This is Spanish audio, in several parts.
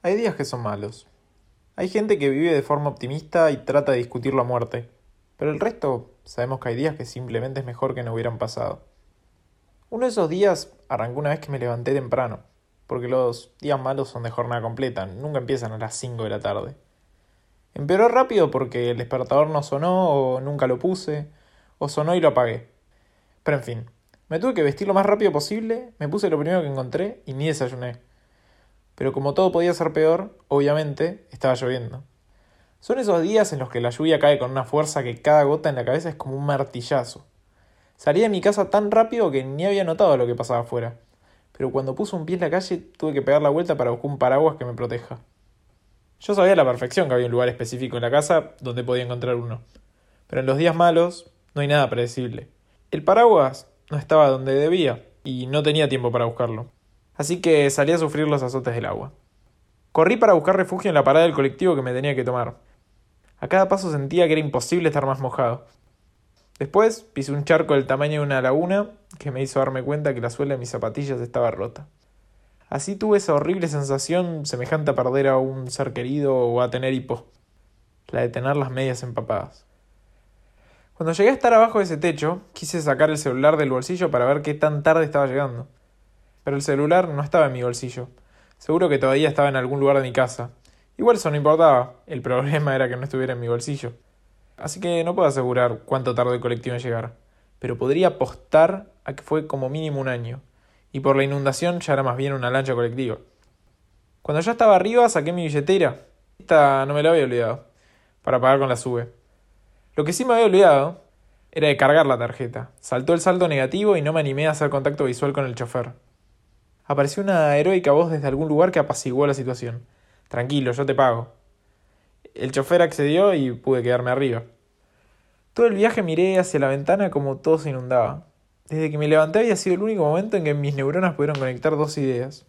Hay días que son malos. Hay gente que vive de forma optimista y trata de discutir la muerte, pero el resto sabemos que hay días que simplemente es mejor que no hubieran pasado. Uno de esos días arrancó una vez que me levanté temprano, porque los días malos son de jornada completa, nunca empiezan a las 5 de la tarde. Empeoró rápido porque el despertador no sonó o nunca lo puse, o sonó y lo apagué. Pero en fin, me tuve que vestir lo más rápido posible, me puse lo primero que encontré y ni desayuné. Pero como todo podía ser peor, obviamente estaba lloviendo. Son esos días en los que la lluvia cae con una fuerza que cada gota en la cabeza es como un martillazo. Salí de mi casa tan rápido que ni había notado lo que pasaba afuera. Pero cuando puse un pie en la calle tuve que pegar la vuelta para buscar un paraguas que me proteja. Yo sabía a la perfección que había un lugar específico en la casa donde podía encontrar uno. Pero en los días malos no hay nada predecible. El paraguas no estaba donde debía y no tenía tiempo para buscarlo. Así que salí a sufrir los azotes del agua. Corrí para buscar refugio en la parada del colectivo que me tenía que tomar. A cada paso sentía que era imposible estar más mojado. Después pisé un charco del tamaño de una laguna que me hizo darme cuenta que la suela de mis zapatillas estaba rota. Así tuve esa horrible sensación semejante a perder a un ser querido o a tener hipo, la de tener las medias empapadas. Cuando llegué a estar abajo de ese techo, quise sacar el celular del bolsillo para ver qué tan tarde estaba llegando. Pero el celular no estaba en mi bolsillo. Seguro que todavía estaba en algún lugar de mi casa. Igual eso no importaba, el problema era que no estuviera en mi bolsillo. Así que no puedo asegurar cuánto tardó el colectivo en llegar, pero podría apostar a que fue como mínimo un año, y por la inundación ya era más bien una lancha colectiva. Cuando ya estaba arriba saqué mi billetera. Esta no me la había olvidado, para pagar con la sube. Lo que sí me había olvidado era de cargar la tarjeta. Saltó el saldo negativo y no me animé a hacer contacto visual con el chofer. Apareció una heroica voz desde algún lugar que apaciguó la situación. Tranquilo, yo te pago. El chofer accedió y pude quedarme arriba. Todo el viaje miré hacia la ventana como todo se inundaba. Desde que me levanté había sido el único momento en que mis neuronas pudieron conectar dos ideas.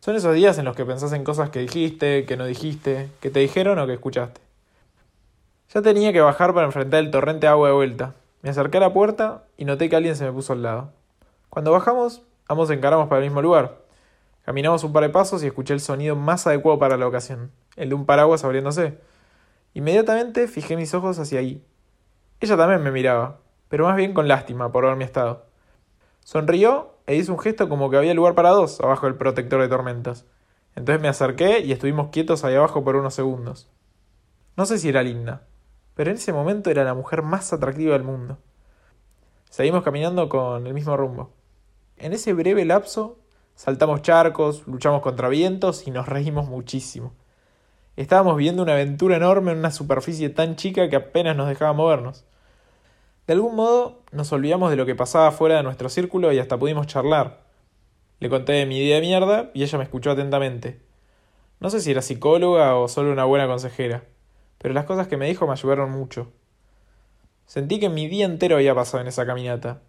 Son esos días en los que pensás en cosas que dijiste, que no dijiste, que te dijeron o que escuchaste. Ya tenía que bajar para enfrentar el torrente de agua de vuelta. Me acerqué a la puerta y noté que alguien se me puso al lado. Cuando bajamos, ambos encaramos para el mismo lugar. Caminamos un par de pasos y escuché el sonido más adecuado para la ocasión, el de un paraguas abriéndose. Inmediatamente fijé mis ojos hacia ahí. Ella también me miraba, pero más bien con lástima por ver mi estado. Sonrió e hizo un gesto como que había lugar para dos abajo del protector de tormentas. Entonces me acerqué y estuvimos quietos ahí abajo por unos segundos. No sé si era linda, pero en ese momento era la mujer más atractiva del mundo. Seguimos caminando con el mismo rumbo. En ese breve lapso Saltamos charcos, luchamos contra vientos y nos reímos muchísimo. Estábamos viendo una aventura enorme en una superficie tan chica que apenas nos dejaba movernos. De algún modo nos olvidamos de lo que pasaba fuera de nuestro círculo y hasta pudimos charlar. Le conté de mi idea de mierda y ella me escuchó atentamente. No sé si era psicóloga o solo una buena consejera, pero las cosas que me dijo me ayudaron mucho. Sentí que mi día entero había pasado en esa caminata,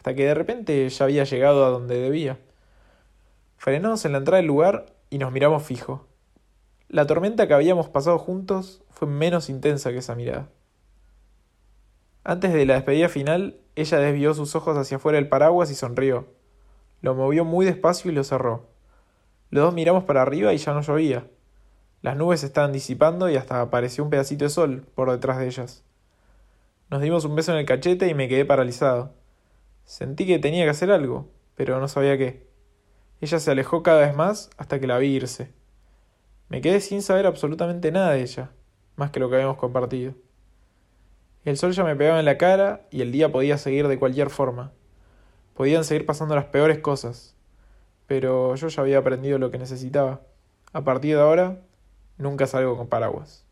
hasta que de repente ya había llegado a donde debía. Frenamos en la entrada del lugar y nos miramos fijo. La tormenta que habíamos pasado juntos fue menos intensa que esa mirada. Antes de la despedida final, ella desvió sus ojos hacia afuera del paraguas y sonrió. Lo movió muy despacio y lo cerró. Los dos miramos para arriba y ya no llovía. Las nubes estaban disipando y hasta apareció un pedacito de sol por detrás de ellas. Nos dimos un beso en el cachete y me quedé paralizado. Sentí que tenía que hacer algo, pero no sabía qué. Ella se alejó cada vez más hasta que la vi irse. Me quedé sin saber absolutamente nada de ella, más que lo que habíamos compartido. El sol ya me pegaba en la cara y el día podía seguir de cualquier forma. Podían seguir pasando las peores cosas. Pero yo ya había aprendido lo que necesitaba. A partir de ahora, nunca salgo con paraguas.